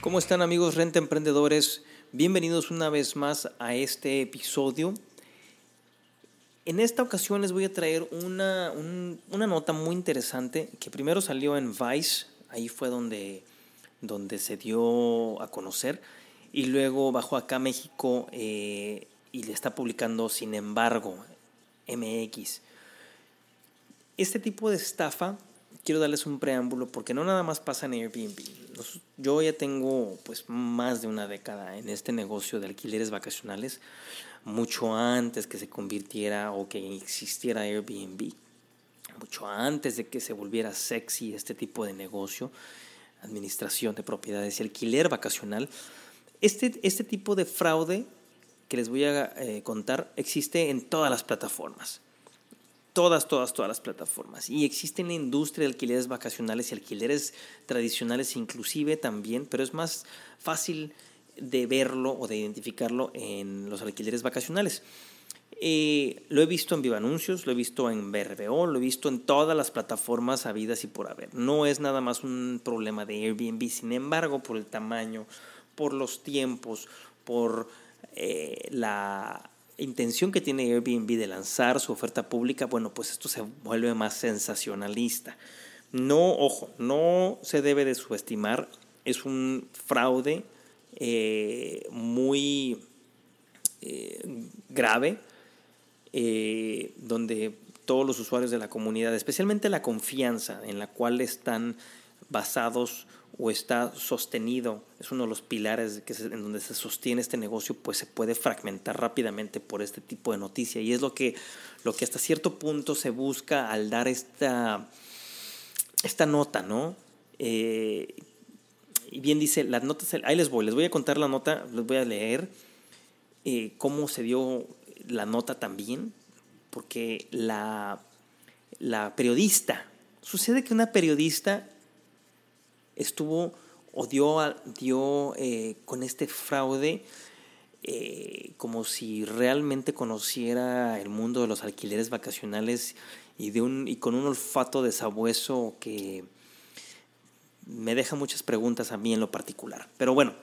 ¿Cómo están amigos Renta Emprendedores? Bienvenidos una vez más a este episodio. En esta ocasión les voy a traer una, un- una nota muy interesante que primero salió en Vice, ahí fue donde, donde se dio a conocer, y luego bajó acá a México eh, y le está publicando Sin embargo, MX. Este tipo de estafa, quiero darles un preámbulo porque no nada más pasa en Airbnb. Nos- Yo ya tengo pues más de una década en este negocio de alquileres vacacionales, mucho antes que se convirtiera o que existiera Airbnb, mucho antes de que se volviera sexy este tipo de negocio, administración de propiedades y alquiler vacacional. Este, este tipo de fraude que les voy a eh, contar existe en todas las plataformas todas, todas, todas las plataformas. Y existe en la industria de alquileres vacacionales y alquileres tradicionales inclusive también, pero es más fácil de verlo o de identificarlo en los alquileres vacacionales. Eh, lo he visto en Viva Anuncios, lo he visto en BRBO, lo he visto en todas las plataformas habidas y por haber. No es nada más un problema de Airbnb, sin embargo, por el tamaño, por los tiempos, por eh, la intención que tiene Airbnb de lanzar su oferta pública, bueno, pues esto se vuelve más sensacionalista. No, ojo, no se debe de subestimar, es un fraude eh, muy eh, grave, eh, donde todos los usuarios de la comunidad, especialmente la confianza en la cual están basados o está sostenido, es uno de los pilares en donde se sostiene este negocio, pues se puede fragmentar rápidamente por este tipo de noticia. Y es lo que, lo que hasta cierto punto se busca al dar esta, esta nota, ¿no? Eh, y bien dice, las notas, ahí les voy, les voy a contar la nota, les voy a leer eh, cómo se dio la nota también, porque la, la periodista, sucede que una periodista estuvo o dio, eh, con este fraude eh, como si realmente conociera el mundo de los alquileres vacacionales y, de un, y con un olfato de sabueso que me deja muchas preguntas a mí en lo particular. Pero bueno,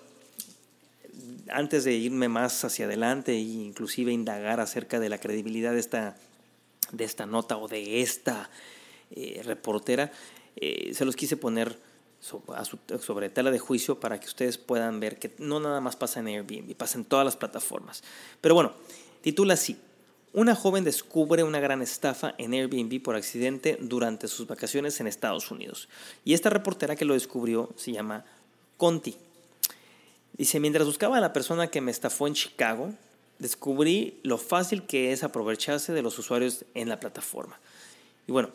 antes de irme más hacia adelante e inclusive indagar acerca de la credibilidad de esta, de esta nota o de esta eh, reportera, se los quise poner sobre tela de juicio para que ustedes puedan ver que no nada más pasa en Airbnb, pasa en todas las plataformas. Pero bueno, titula así. Una joven descubre una gran estafa en Airbnb por accidente durante sus vacaciones en Estados Unidos. Y esta reportera que lo descubrió se llama Conti. Dice, mientras buscaba a la persona que me estafó en Chicago, descubrí lo fácil que es aprovecharse de los usuarios en la plataforma. Y bueno,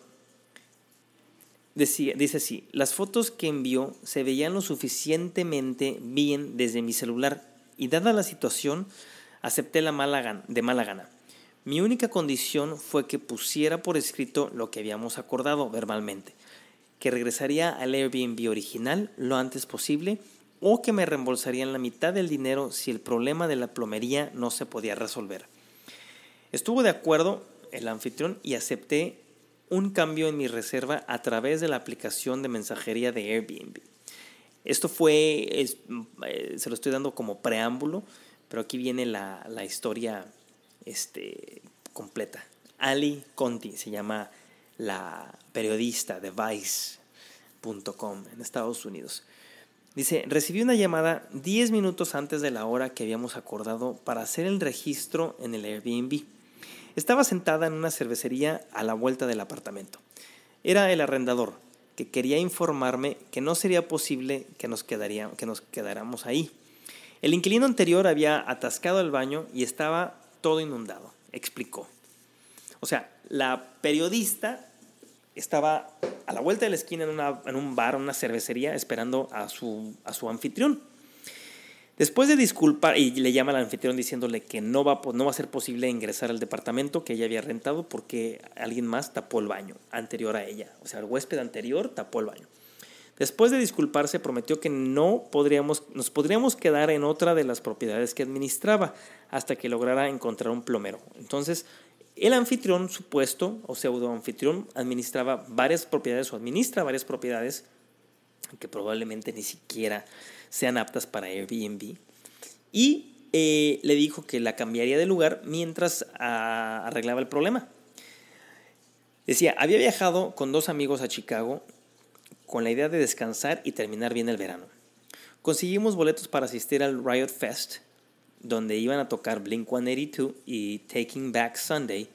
decía, dice así, las fotos que envió se veían lo suficientemente bien desde mi celular y dada la situación, acepté la mala gan- de mala gana. Mi única condición fue que pusiera por escrito lo que habíamos acordado verbalmente, que regresaría al Airbnb original lo antes posible o que me reembolsarían la mitad del dinero si el problema de la plomería no se podía resolver. Estuvo de acuerdo el anfitrión y acepté un cambio en mi reserva a través de la aplicación de mensajería de Airbnb. Esto fue, es- eh, se lo estoy dando como preámbulo, pero aquí viene la, la historia este, completa. Ali Conti se llama la periodista de Vice.com en Estados Unidos. Dice, recibí una llamada 10 minutos antes de la hora que habíamos acordado para hacer el registro en el Airbnb. Estaba sentada en una cervecería a la vuelta del apartamento. Era el arrendador, que quería informarme que no sería posible que nos, quedaría, quedáramos ahí. El inquilino anterior había atascado el baño y estaba todo inundado, explicó. O sea, la periodista estaba a la vuelta de la esquina en, un bar, una cervecería, esperando a su anfitrión. Después de disculpar, y le llama al anfitrión diciéndole que no va, no va a ser posible ingresar al departamento que ella había rentado porque alguien más tapó el baño anterior a ella. O sea, el huésped anterior tapó el baño. Después de disculparse, prometió que no podríamos, nos podríamos quedar en otra de las propiedades que administraba hasta que lograra encontrar un plomero. Entonces, el anfitrión supuesto o pseudo anfitrión administraba varias propiedades o administra varias propiedades que probablemente ni siquiera sean aptas para Airbnb. Y eh, le dijo que la cambiaría de lugar mientras ah, arreglaba el problema. Decía, había viajado con dos amigos a Chicago con la idea de descansar y terminar bien el verano. Conseguimos boletos para asistir al Riot Fest, donde iban a tocar Blink 182 y Taking Back Sunday.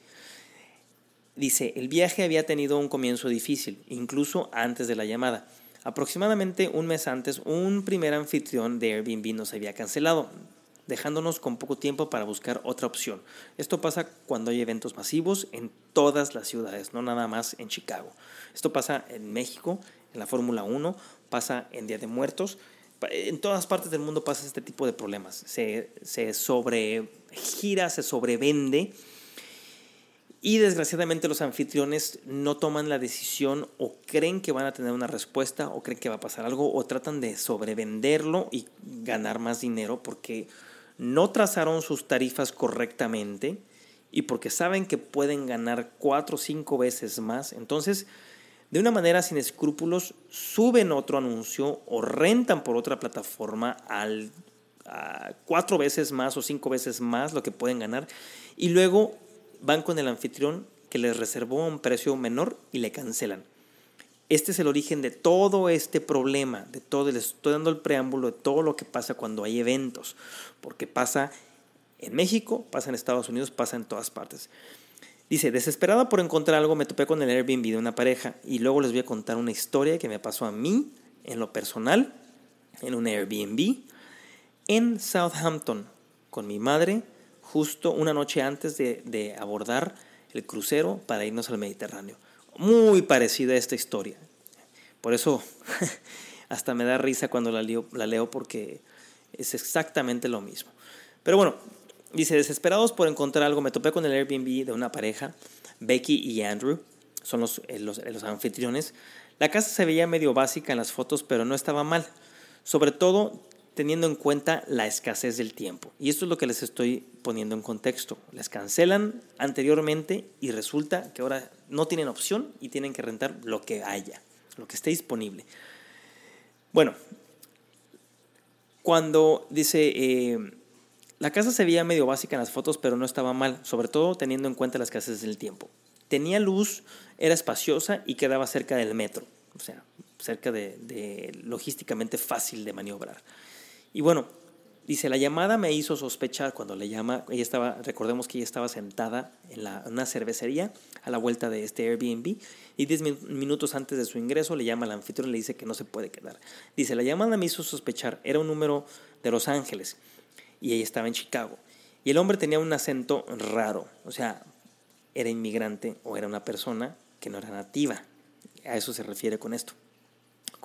Dice, el viaje había tenido un comienzo difícil, incluso antes de la llamada. Aproximadamente un mes antes, un primer anfitrión de Airbnb nos había cancelado, dejándonos con poco tiempo para buscar otra opción. Esto pasa cuando hay eventos masivos en todas las ciudades, no nada más en Chicago. Esto pasa en México, en la Fórmula 1, pasa en Día de Muertos. En todas partes del mundo pasa este tipo de problemas. Se, se sobregira, se sobrevende y desgraciadamente los anfitriones no toman la decisión o creen que van a tener una respuesta o creen que va a pasar algo o tratan de sobrevenderlo y ganar más dinero porque no trazaron sus tarifas correctamente y porque saben que pueden ganar cuatro o cinco veces más. Entonces, de una manera sin escrúpulos, suben otro anuncio o rentan por otra plataforma al cuatro veces más o cinco veces más lo que pueden ganar y luego van con el anfitrión que les reservó un precio menor y le cancelan. Este es el origen de todo este problema, de todo, les estoy dando el preámbulo de todo lo que pasa cuando hay eventos, porque pasa en México, pasa en Estados Unidos, pasa en todas partes. Dice, desesperada por encontrar algo, me topé con el Airbnb de una pareja y luego les voy a contar una historia que me pasó a mí, en lo personal, en un Airbnb, en Southampton, con mi madre, justo una noche antes de, abordar el crucero para irnos al Mediterráneo. Muy parecida a esta historia. Por eso hasta me da risa cuando la, leo porque es exactamente lo mismo. Pero bueno, dice, desesperados por encontrar algo, me topé con el Airbnb de una pareja, Becky y Andrew, son los, eh, los anfitriones. La casa se veía medio básica en las fotos, pero no estaba mal. Sobre todo teniendo en cuenta la escasez del tiempo. Y esto es lo que les estoy poniendo en contexto. Les cancelan anteriormente y resulta que ahora no tienen opción y tienen que rentar lo que haya, lo que esté disponible. Bueno, cuando dice, eh, la casa se veía medio básica en las fotos, pero no estaba mal, sobre todo teniendo en cuenta la escasez del tiempo. Tenía luz, era espaciosa y quedaba cerca del metro, o sea, cerca de, de logísticamente fácil de maniobrar. Y bueno, dice, la llamada me hizo sospechar cuando le llama, ella estaba, recordemos que ella estaba sentada en, la, una cervecería a la vuelta de este Airbnb y diez minutos antes de su ingreso le llama al anfitrión y le dice que no se puede quedar. Dice, la llamada me hizo sospechar, era un número de Los Ángeles y ella estaba en Chicago. Y el hombre tenía un acento raro, o sea, era inmigrante o era una persona que no era nativa. A eso se refiere con esto.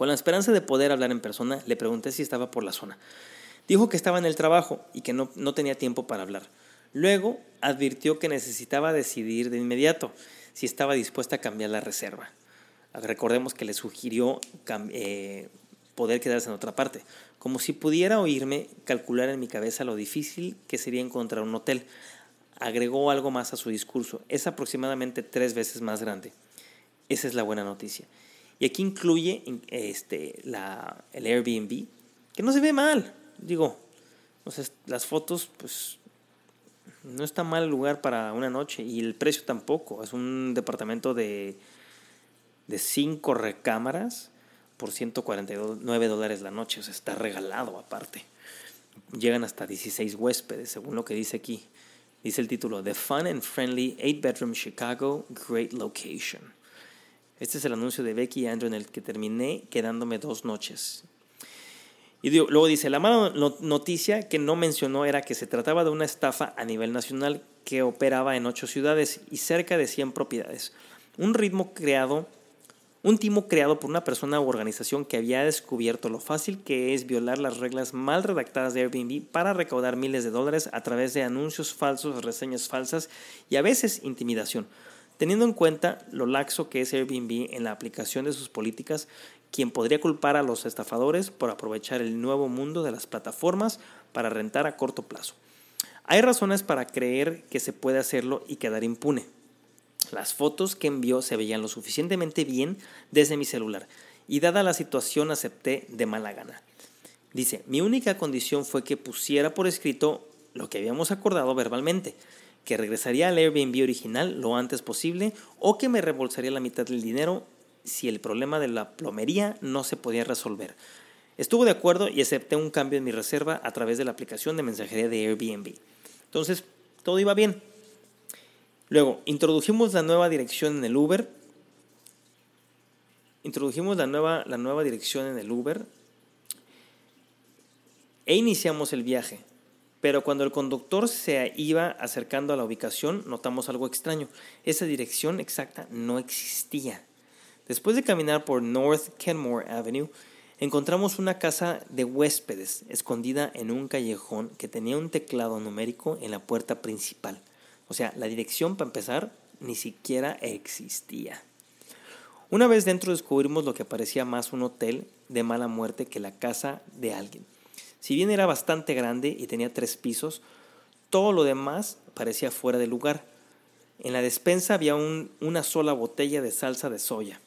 Con la esperanza de poder hablar en persona, le pregunté si estaba por la zona. Dijo que estaba en el trabajo y que no, tenía tiempo para hablar. Luego advirtió que necesitaba decidir de inmediato si estaba dispuesta a cambiar la reserva. Recordemos que le sugirió eh, poder quedarse en otra parte, como si pudiera oírme calcular en mi cabeza lo difícil que sería encontrar un hotel. Agregó algo más a su discurso, es aproximadamente tres veces más grande. Esa es la buena noticia. Y aquí incluye este, la, el Airbnb, que no se ve mal. Digo, las fotos, pues no está mal el lugar para una noche y el precio tampoco. Es un departamento de, de cinco recámaras por 149 dólares la noche. O sea, está regalado aparte. Llegan hasta 16 huéspedes, según lo que dice aquí. Dice el título, The Fun and Friendly 8-Bedroom Chicago Great Location. Este es el anuncio de Becky y Andrew en el que terminé quedándome dos noches. Y luego dice, la mala noticia que no mencionó era que se trataba de una estafa a nivel nacional que operaba en ocho ciudades y cerca de 100 propiedades. Un ritmo creado Un timo creado por una persona u organización que había descubierto lo fácil que es violar las reglas mal redactadas de Airbnb para recaudar miles de dólares a través de anuncios falsos, reseñas falsas y a veces intimidación. Teniendo en cuenta lo laxo que es Airbnb en la aplicación de sus políticas, quien podría culpar a los estafadores por aprovechar el nuevo mundo de las plataformas para rentar a corto plazo. Hay razones para creer que se puede hacerlo y quedar impune. Las fotos que envió se veían lo suficientemente bien desde mi celular y dada la situación acepté de mala gana. Dice, mi única condición fue que pusiera por escrito lo que habíamos acordado verbalmente, que regresaría al Airbnb original lo antes posible o que me reembolsaría la mitad del dinero si el problema de la plomería no se podía resolver. Estuvo de acuerdo y acepté un cambio en mi reserva a través de la aplicación de mensajería de Airbnb. Entonces, todo iba bien. Luego, introdujimos la nueva dirección en el Uber. Introdujimos la nueva, la nueva dirección en el Uber e iniciamos el viaje. Pero cuando el conductor se iba acercando a la ubicación, notamos algo extraño. Esa dirección exacta no existía. Después de caminar por North Kenmore Avenue, encontramos una casa de huéspedes escondida en un callejón que tenía un teclado numérico en la puerta principal. O sea, la dirección para empezar ni siquiera existía. Una vez dentro descubrimos lo que parecía más un hotel de mala muerte que la casa de alguien. Si bien era bastante grande y tenía tres pisos, todo lo demás parecía fuera de lugar. En la despensa había una sola botella de salsa de soya.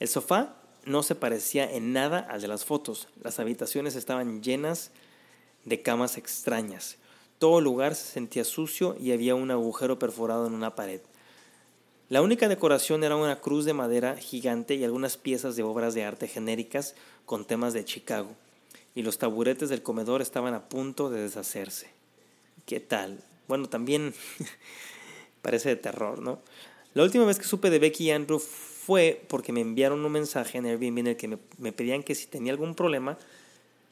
El sofá no se parecía en nada al de las fotos. Las habitaciones estaban llenas de camas extrañas. Todo el lugar se sentía sucio y había un agujero perforado en una pared. La única decoración era una cruz de madera gigante y algunas piezas de obras de arte genéricas con temas de Chicago. Y los taburetes del comedor estaban a punto de deshacerse. ¿Qué tal? Bueno, también parece de terror, ¿no? La última vez que supe de Becky y Andrew fue porque me enviaron un mensaje en Airbnb en el que me, pedían que si tenía algún problema,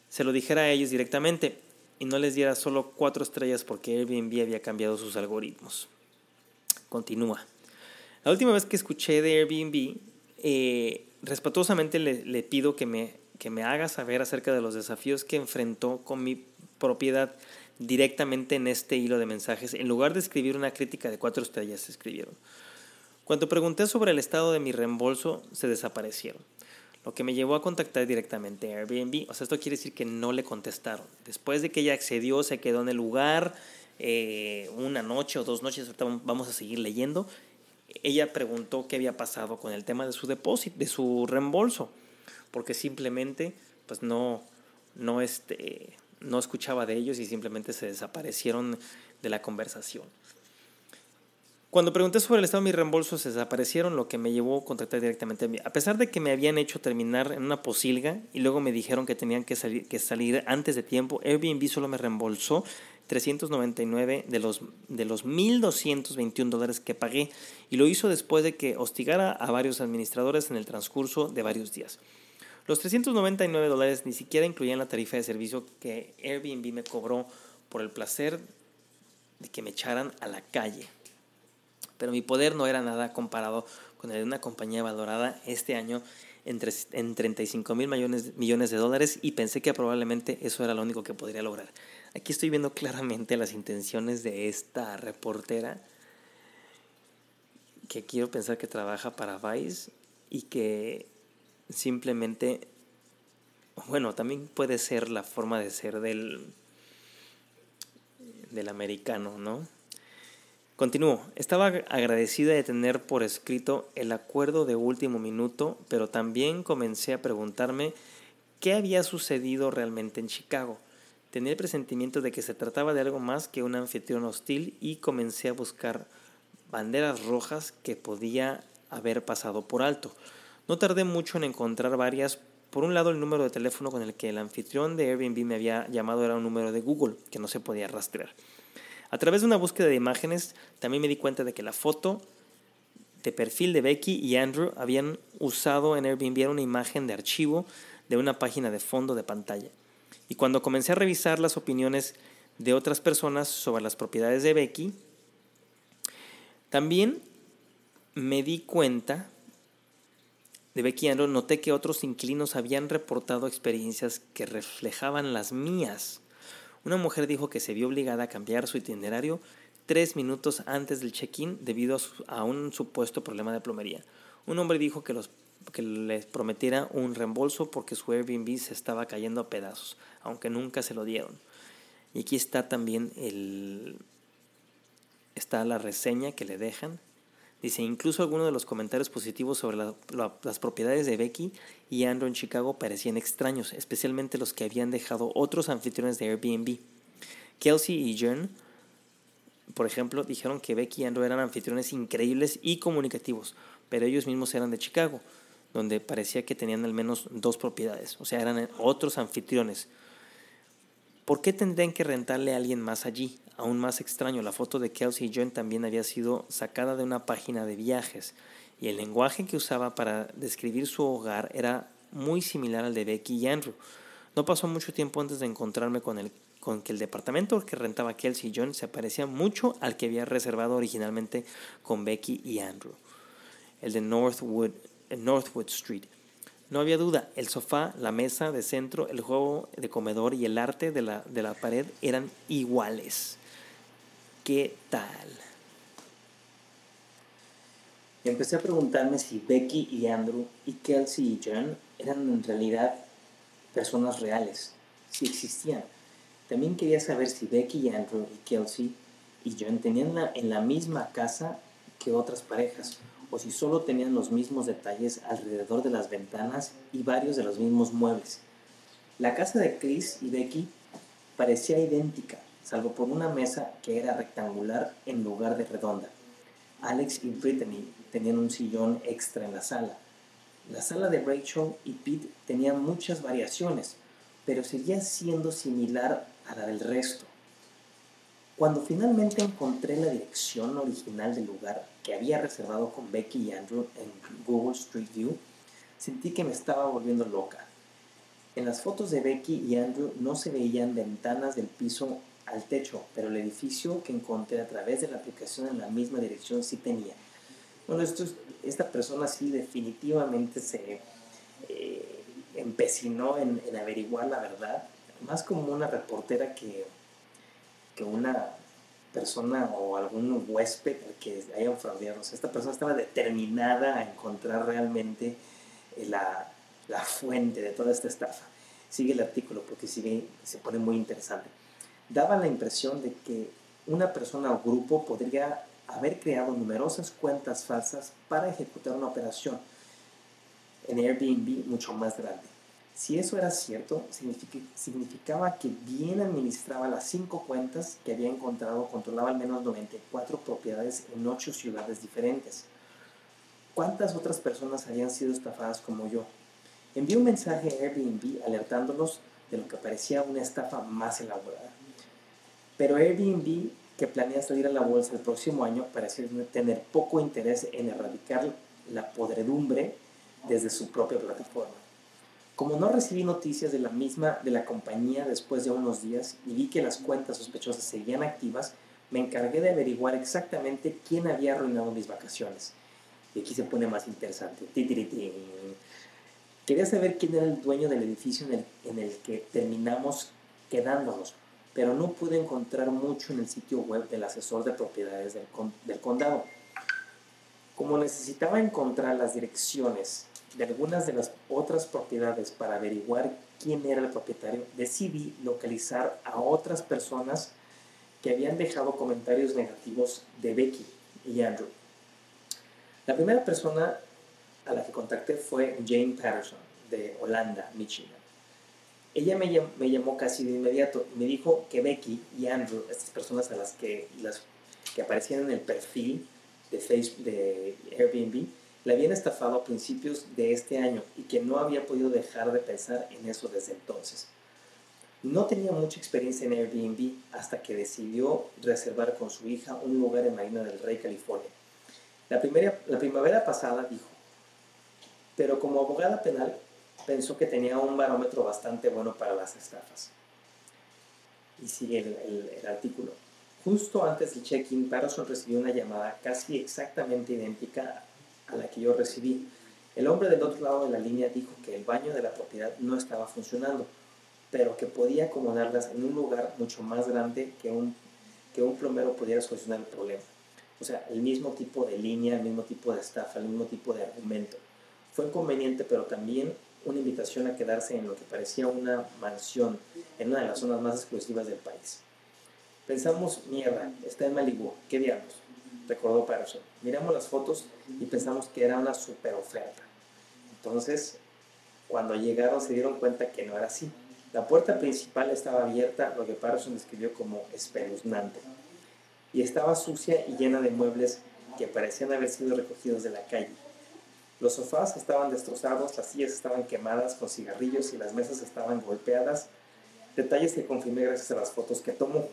se lo dijera a ellos directamente y no les diera solo cuatro estrellas porque Airbnb había cambiado sus algoritmos. Continúa. La última vez que escuché de Airbnb, eh, respetuosamente le, le, pido que me, que me haga saber acerca de los desafíos que enfrentó con mi propiedad directamente en este hilo de mensajes. En lugar de escribir una crítica de cuatro estrellas, escribieron. Cuando pregunté sobre el estado de mi reembolso, se desaparecieron lo que me llevó a contactar directamente a Airbnb. O sea, esto quiere decir que no le contestaron. Después de que ella accedió, se quedó en el lugar eh, una noche o dos noches, ahorita vamos a seguir leyendo. Ella preguntó qué había pasado con el tema de su depósito, de su reembolso, porque simplemente pues no, no, este, no escuchaba de ellos y simplemente se desaparecieron de la conversación. Cuando pregunté sobre el estado de mis reembolsos, se desaparecieron, lo que me llevó a contactar directamente a mí. A pesar de que me habían hecho terminar en una posilga y luego me dijeron que tenían que salir, que salir antes de tiempo, Airbnb solo me reembolsó 399 de los, de los 1.221 dólares que pagué y lo hizo después de que hostigara a varios administradores en el transcurso de varios días. Los 399 dólares ni siquiera incluían la tarifa de servicio que Airbnb me cobró por el placer de que me echaran a la calle pero mi poder no era nada comparado con el de una compañía valorada este año en, en 35 mil millones, millones de dólares y pensé que probablemente eso era lo único que podría lograr. Aquí estoy viendo claramente las intenciones de esta reportera que quiero pensar que trabaja para Vice y que simplemente, bueno, también puede ser la forma de ser del, del americano, ¿no? Continúo. Estaba agradecida de tener por escrito el acuerdo de último minuto, pero también comencé a preguntarme qué había sucedido realmente en Chicago. Tenía el presentimiento de que se trataba de algo más que un anfitrión hostil y comencé a buscar banderas rojas que podía haber pasado por alto. No tardé mucho en encontrar varias. Por un lado, el número de teléfono con el que el anfitrión de Airbnb me había llamado era un número de Google que no se podía rastrear. A través de una búsqueda de imágenes, también me di cuenta de que la foto de perfil de Becky y Andrew habían usado en Airbnb una imagen de archivo de una página de fondo de pantalla. Y cuando comencé a revisar las opiniones de otras personas sobre las propiedades de Becky, también me di cuenta de Becky Andrew, noté que otros inquilinos habían reportado experiencias que reflejaban las mías. Una mujer dijo que se vio obligada a cambiar su itinerario tres minutos antes del check-in debido a, un supuesto problema de plomería. Un hombre dijo que, que les prometiera un reembolso porque su Airbnb se estaba cayendo a pedazos, aunque nunca se lo dieron. Y aquí está también el, está la reseña que le dejan. Dice, incluso algunos de los comentarios positivos sobre las propiedades de Becky y Andrew en Chicago parecían extraños, especialmente los que habían dejado otros anfitriones de Airbnb. Kelsey y Jen, por ejemplo, dijeron que Becky y Andrew eran anfitriones increíbles y comunicativos, pero ellos mismos eran de Chicago, donde parecía que tenían al menos dos propiedades, o sea, eran otros anfitriones. ¿Por qué tendrían que rentarle a alguien más allí? Aún más extraño, la foto de Kelsey John también había sido sacada de una página de viajes y el lenguaje que usaba para describir su hogar era muy similar al de Becky y Andrew. No pasó mucho tiempo antes de encontrarme con, el, con que el departamento que rentaba Kelsey y John se parecía mucho al que había reservado originalmente con Becky y Andrew, el de Northwood, Northwood Street. No había duda, el sofá, la mesa de centro, el juego de comedor y el arte de la, de la pared eran iguales. ¿Qué tal? Y empecé a preguntarme si Becky y Andrew y Kelsey y John eran en realidad personas reales, si existían. También quería saber si Becky y Andrew y Kelsey y John tenían en la misma casa que otras parejas o si solo tenían los mismos detalles alrededor de las ventanas y varios de los mismos muebles. La casa de Chris y Becky parecía idéntica, salvo por una mesa que era rectangular en lugar de redonda. Alex y Brittany tenían un sillón extra en la sala. La sala de Rachel y Pete tenía muchas variaciones, pero seguía siendo similar a la del resto. Cuando finalmente encontré la dirección original del lugar que había reservado con Becky y Andrew en Google Street View, sentí que me estaba volviendo loca. En las fotos de Becky y Andrew no se veían ventanas del piso al techo, pero el edificio que encontré a través de la aplicación en la misma dirección sí tenía. Bueno, esto, esta persona sí definitivamente se eh, empecinó en, averiguar la verdad, más como una reportera que que una persona o algún huésped que hayan fraudeado. O sea, esta persona estaba determinada a encontrar realmente eh, la, la, fuente de toda esta estafa. Sigue el artículo porque sigue, se pone muy interesante. Daba la impresión de que una persona o grupo podría haber creado numerosas cuentas falsas para ejecutar una operación en Airbnb mucho más grande. Si eso era cierto, significaba que bien administraba las cinco cuentas que había encontrado, controlaba al menos 94 propiedades en ocho ciudades diferentes. ¿Cuántas otras personas habían sido estafadas como yo? Envié un mensaje a Airbnb alertándolos de lo que parecía una estafa más elaborada. Pero Airbnb, que planea salir a la bolsa el próximo año, parecía tener poco interés en erradicar la podredumbre desde su propia plataforma. Como no recibí noticias de la misma de la compañía después de unos días y vi que las cuentas sospechosas seguían activas, me encargué de averiguar exactamente quién había arruinado mis vacaciones. Y aquí se pone más interesante. Quería saber quién era el dueño del edificio en el, en el que terminamos quedándonos, pero no pude encontrar mucho en el sitio web del asesor de propiedades del, condado. Como necesitaba encontrar las direcciones de algunas de las otras propiedades para averiguar quién era el propietario, decidí localizar a otras personas que habían dejado comentarios negativos de Becky y Andrew. La primera persona a la que contacté fue Jane Patterson, de Holanda, Michigan. Ella me llamó, casi de inmediato y me dijo que Becky y Andrew, estas personas a las que, aparecían en el perfil de, Facebook, de Airbnb, le habían estafado a principios de este año y que no había podido dejar de pensar en eso desde entonces. No tenía mucha experiencia en Airbnb hasta que decidió reservar con su hija un lugar en Marina del Rey, California. La, primera, la primavera pasada dijo, pero como abogada penal pensó que tenía un barómetro bastante bueno para las estafas. Y sigue el, el artículo. Justo antes del check-in, Patterson recibió una llamada casi exactamente idéntica a la que yo recibí El hombre del otro lado de la línea dijo que el baño de la propiedad no estaba funcionando, pero que podía acomodarlas en un lugar mucho más grande que un, que un plomero pudiera solucionar el problema. O sea, el mismo tipo de línea, el mismo tipo de estafa, el mismo tipo de argumento. Fue inconveniente, pero también una invitación a quedarse en lo que parecía una mansión en una de las zonas más exclusivas del país. Pensamos, mierda, está en Malibu, ¿qué diablos? Recordó Patterson. Miramos las fotos y pensamos que era una super oferta. Entonces, cuando llegaron se dieron cuenta que no era así. La puerta principal estaba abierta, lo que Patterson describió como espeluznante, y estaba sucia y llena de muebles que parecían haber sido recogidos de la calle. Los sofás estaban destrozados, las sillas estaban quemadas con cigarrillos y las mesas estaban golpeadas, detalles que confirmé gracias a las fotos que tomó.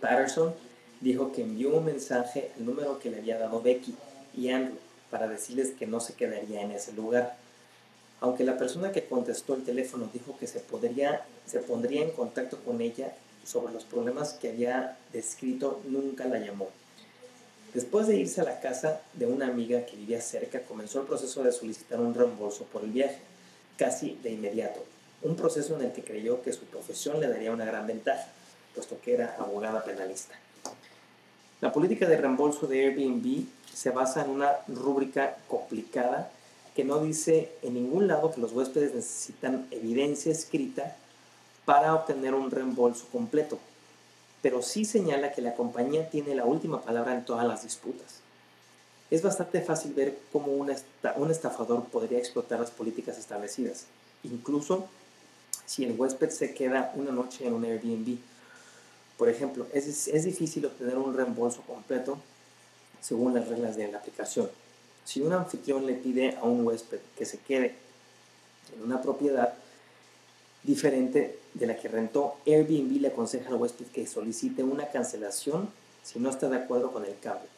Patterson dijo que envió un mensaje al número que le había dado Becky y Andrew para decirles que no se quedaría en ese lugar. Aunque la persona que contestó el teléfono dijo que se, podría, se pondría en contacto con ella sobre los problemas que había descrito, nunca la llamó. Después de irse a la casa de una amiga que vivía cerca, comenzó el proceso de solicitar un reembolso por el viaje, casi de inmediato. Un proceso en el que creyó que su profesión le daría una gran ventaja, puesto que era abogada penalista. La política de reembolso de Airbnb se basa en una rúbrica complicada que no dice en ningún lado que los huéspedes necesitan evidencia escrita para obtener un reembolso completo pero sí señala que la compañía tiene la última palabra en todas las disputas. Es bastante fácil ver cómo un estafador podría explotar las políticas establecidas, incluso si el huésped se queda una noche en un Airbnb. Por ejemplo, es, es difícil obtener un reembolso completo según las reglas de la aplicación. Si un anfitrión le pide a un huésped que se quede en una propiedad, diferente de la que rentó, Airbnb le aconseja al huésped que solicite una cancelación si no está de acuerdo con el cambio.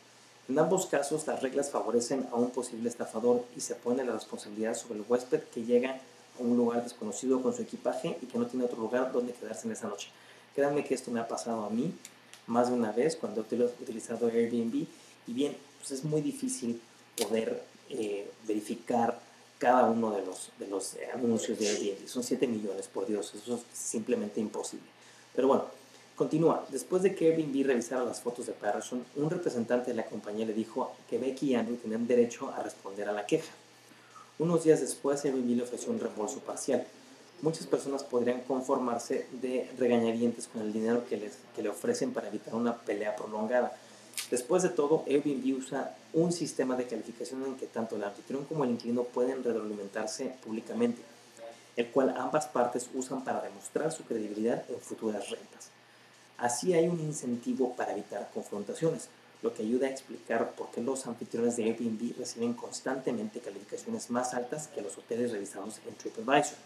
En ambos casos, las reglas favorecen a un posible estafador y se pone la responsabilidad sobre el huésped que llega a un lugar desconocido con su equipaje y que no tiene otro lugar donde quedarse en esa noche. Créanme que esto me ha pasado a mí más de una vez cuando he utilizado Airbnb y bien, pues es muy difícil poder eh, verificar cada uno de los, de los eh, anuncios de Airbnb. Son 7 millones, por Dios, eso es simplemente imposible. Pero bueno, continúa. Después de que Airbnb revisara las fotos de Patterson, un representante de la compañía le dijo que Becky y Andrew tenían derecho a responder a la queja. Unos días después, Airbnb le ofreció un reembolso parcial. Muchas personas podrían conformarse de regañadientes con el dinero que, les, que le ofrecen para evitar una pelea prolongada Después de todo, Airbnb usa un sistema de calificación en que tanto el anfitrión como el inquilino pueden retroalimentarse públicamente, el cual ambas partes usan para demostrar su credibilidad en futuras rentas. Así hay un incentivo para evitar confrontaciones, lo que ayuda a explicar por qué los anfitriones de Airbnb reciben constantemente calificaciones más altas que los hoteles revisados en TripAdvisor,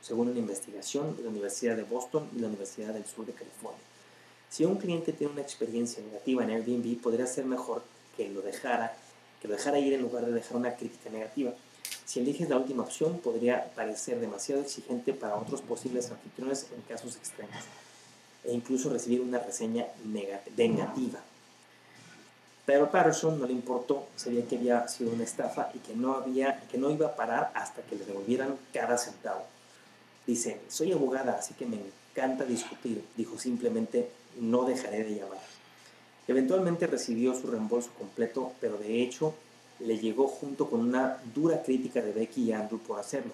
según una investigación de la Universidad de Boston y la Universidad del Sur de California. Si un cliente tiene una experiencia negativa en Airbnb, podría ser mejor que lo dejara, que lo dejara ir en lugar de dejar una crítica negativa. Si eliges la última opción, podría parecer demasiado exigente para otros posibles anfitriones en casos extremos, e incluso recibir una reseña negativa. Pero Patterson no le importó, sabía que había sido una estafa y que no, había, que no iba a parar hasta que le devolvieran cada centavo. Dice, soy abogada, así que me encanta discutir, dijo simplemente, no dejaré de llamar. Eventualmente recibió su reembolso completo, pero de hecho le llegó junto con una dura crítica de Becky y Andrew por hacerlo.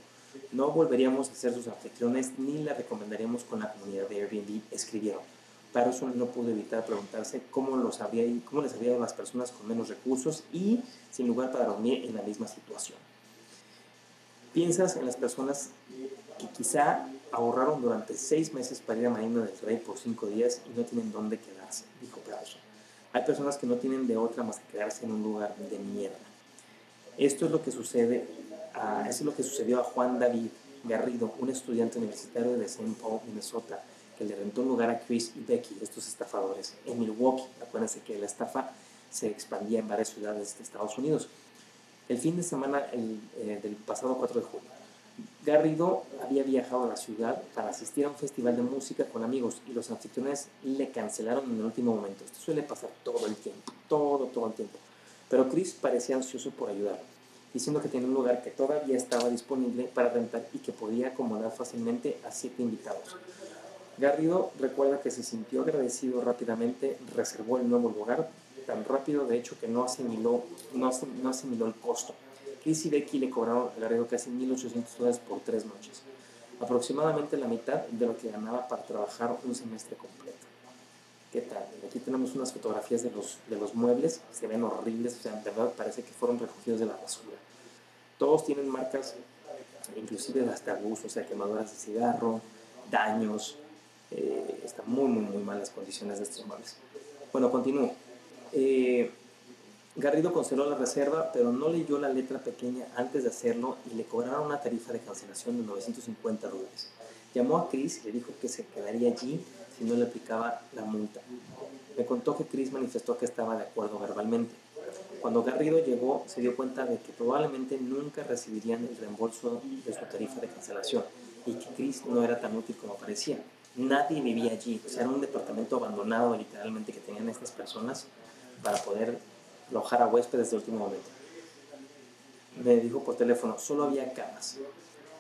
No volveríamos a ser sus anfitriones ni la recomendaríamos con la comunidad de Airbnb, escribieron. Patterson no pudo evitar preguntarse cómo, los habría, cómo les había a las personas con menos recursos y sin lugar para dormir en la misma situación. Piensas en las personas que quizá ahorraron durante seis meses para ir a Marina del Rey por cinco días y no tienen dónde quedarse, dijo Patterson. Hay personas que no tienen de otra más que quedarse en un lugar de mierda. Esto es lo que sucede, a, es lo que sucedió a Juan David Garrido, un estudiante universitario de St. Paul, Minnesota, que le rentó un lugar a Chris y Becky, estos estafadores, en Milwaukee. Acuérdense que la estafa se expandía en varias ciudades de Estados Unidos. El fin de semana eh, del pasado 4 de julio, Garrido había viajado a la ciudad para asistir a un festival de música con amigos y los anfitriones le cancelaron en el último momento. Esto suele pasar todo el tiempo, todo, todo el tiempo. Pero Chris parecía ansioso por ayudar. diciendo que tenía un lugar que todavía estaba disponible para rentar y que podía acomodar fácilmente a siete invitados. Garrido recuerda que se sintió agradecido rápidamente, reservó el nuevo lugar tan rápido de hecho que no asimiló, no asimiló el costo. Chris y le cobraron a Garrido casi 1.800 dólares por tres noches, aproximadamente la mitad de lo que ganaba para trabajar un semestre completo. ¿Qué tal? Aquí tenemos unas fotografías de los, de los muebles, se ven horribles, o sea, de verdad parece que fueron recogidos de la basura. Todos tienen marcas, inclusive hasta abuso, o sea, quemaduras de cigarro, daños, eh, están muy, muy, muy malas condiciones de estos muebles. Bueno, continúo. Eh, Garrido canceló la reserva, pero no leyó la letra pequeña antes de hacerlo y le cobraron una tarifa de cancelación de 950 dólares. Llamó a Chris y le dijo que se quedaría allí si no le aplicaba la multa. Me contó que Chris manifestó que estaba de acuerdo verbalmente. Cuando Garrido llegó, se dio cuenta de que probablemente nunca recibirían el reembolso de su tarifa de cancelación y que Chris no era tan útil como parecía. Nadie vivía allí, o sea, era un departamento abandonado literalmente que tenían estas personas para poder alojar a huéspedes de último momento. Me dijo por teléfono, solo había camas.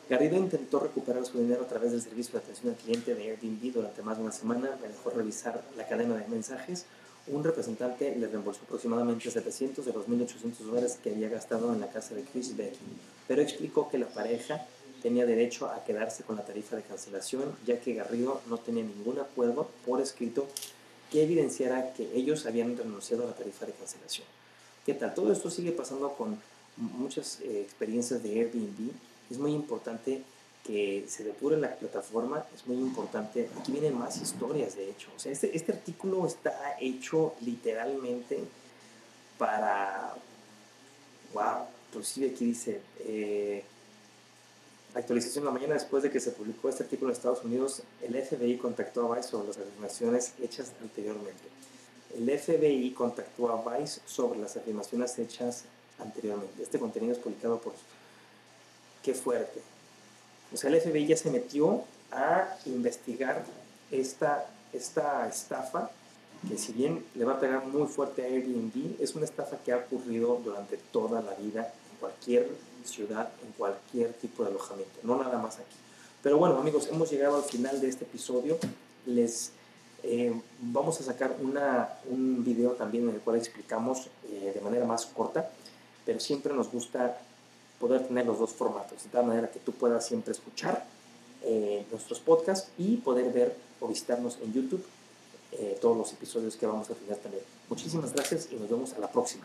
Garrido intentó recuperar su dinero a través del servicio de atención al cliente de Airbnb durante más de una semana. Me dejó revisar la cadena de mensajes. Un representante le reembolsó aproximadamente 700 de los 1.800 dólares que había gastado en la casa de Chris Becky, pero explicó que la pareja tenía derecho a quedarse con la tarifa de cancelación, ya que Garrido no tenía ningún acuerdo por escrito que evidenciara que ellos habían renunciado a la tarifa de cancelación. ¿Qué tal? Todo esto sigue pasando con muchas eh, experiencias de Airbnb. Es muy importante que se depure la plataforma, es muy importante. Aquí vienen más historias, de hecho. O sea, este, este artículo está hecho literalmente para... ¡Wow! Inclusive aquí dice... Eh, actualización la mañana después de que se publicó este artículo en Estados Unidos, el FBI contactó a Vice sobre las afirmaciones hechas anteriormente. El FBI contactó a Vice sobre las afirmaciones hechas anteriormente. Este contenido es publicado por... ¡Qué fuerte! O sea, el FBI ya se metió a investigar esta, esta estafa que si bien le va a pegar muy fuerte a Airbnb, es una estafa que ha ocurrido durante toda la vida en cualquier ciudad, en cualquier tipo de alojamiento, no nada más aquí. Pero bueno, amigos, hemos llegado al final de este episodio. Les eh, vamos a sacar una, un video también en el cual explicamos eh, de manera más corta, pero siempre nos gusta poder tener los dos formatos, de tal manera que tú puedas siempre escuchar eh, nuestros podcasts y poder ver o visitarnos en YouTube todos los episodios que vamos a tener también. Muchísimas gracias y nos vemos a la próxima.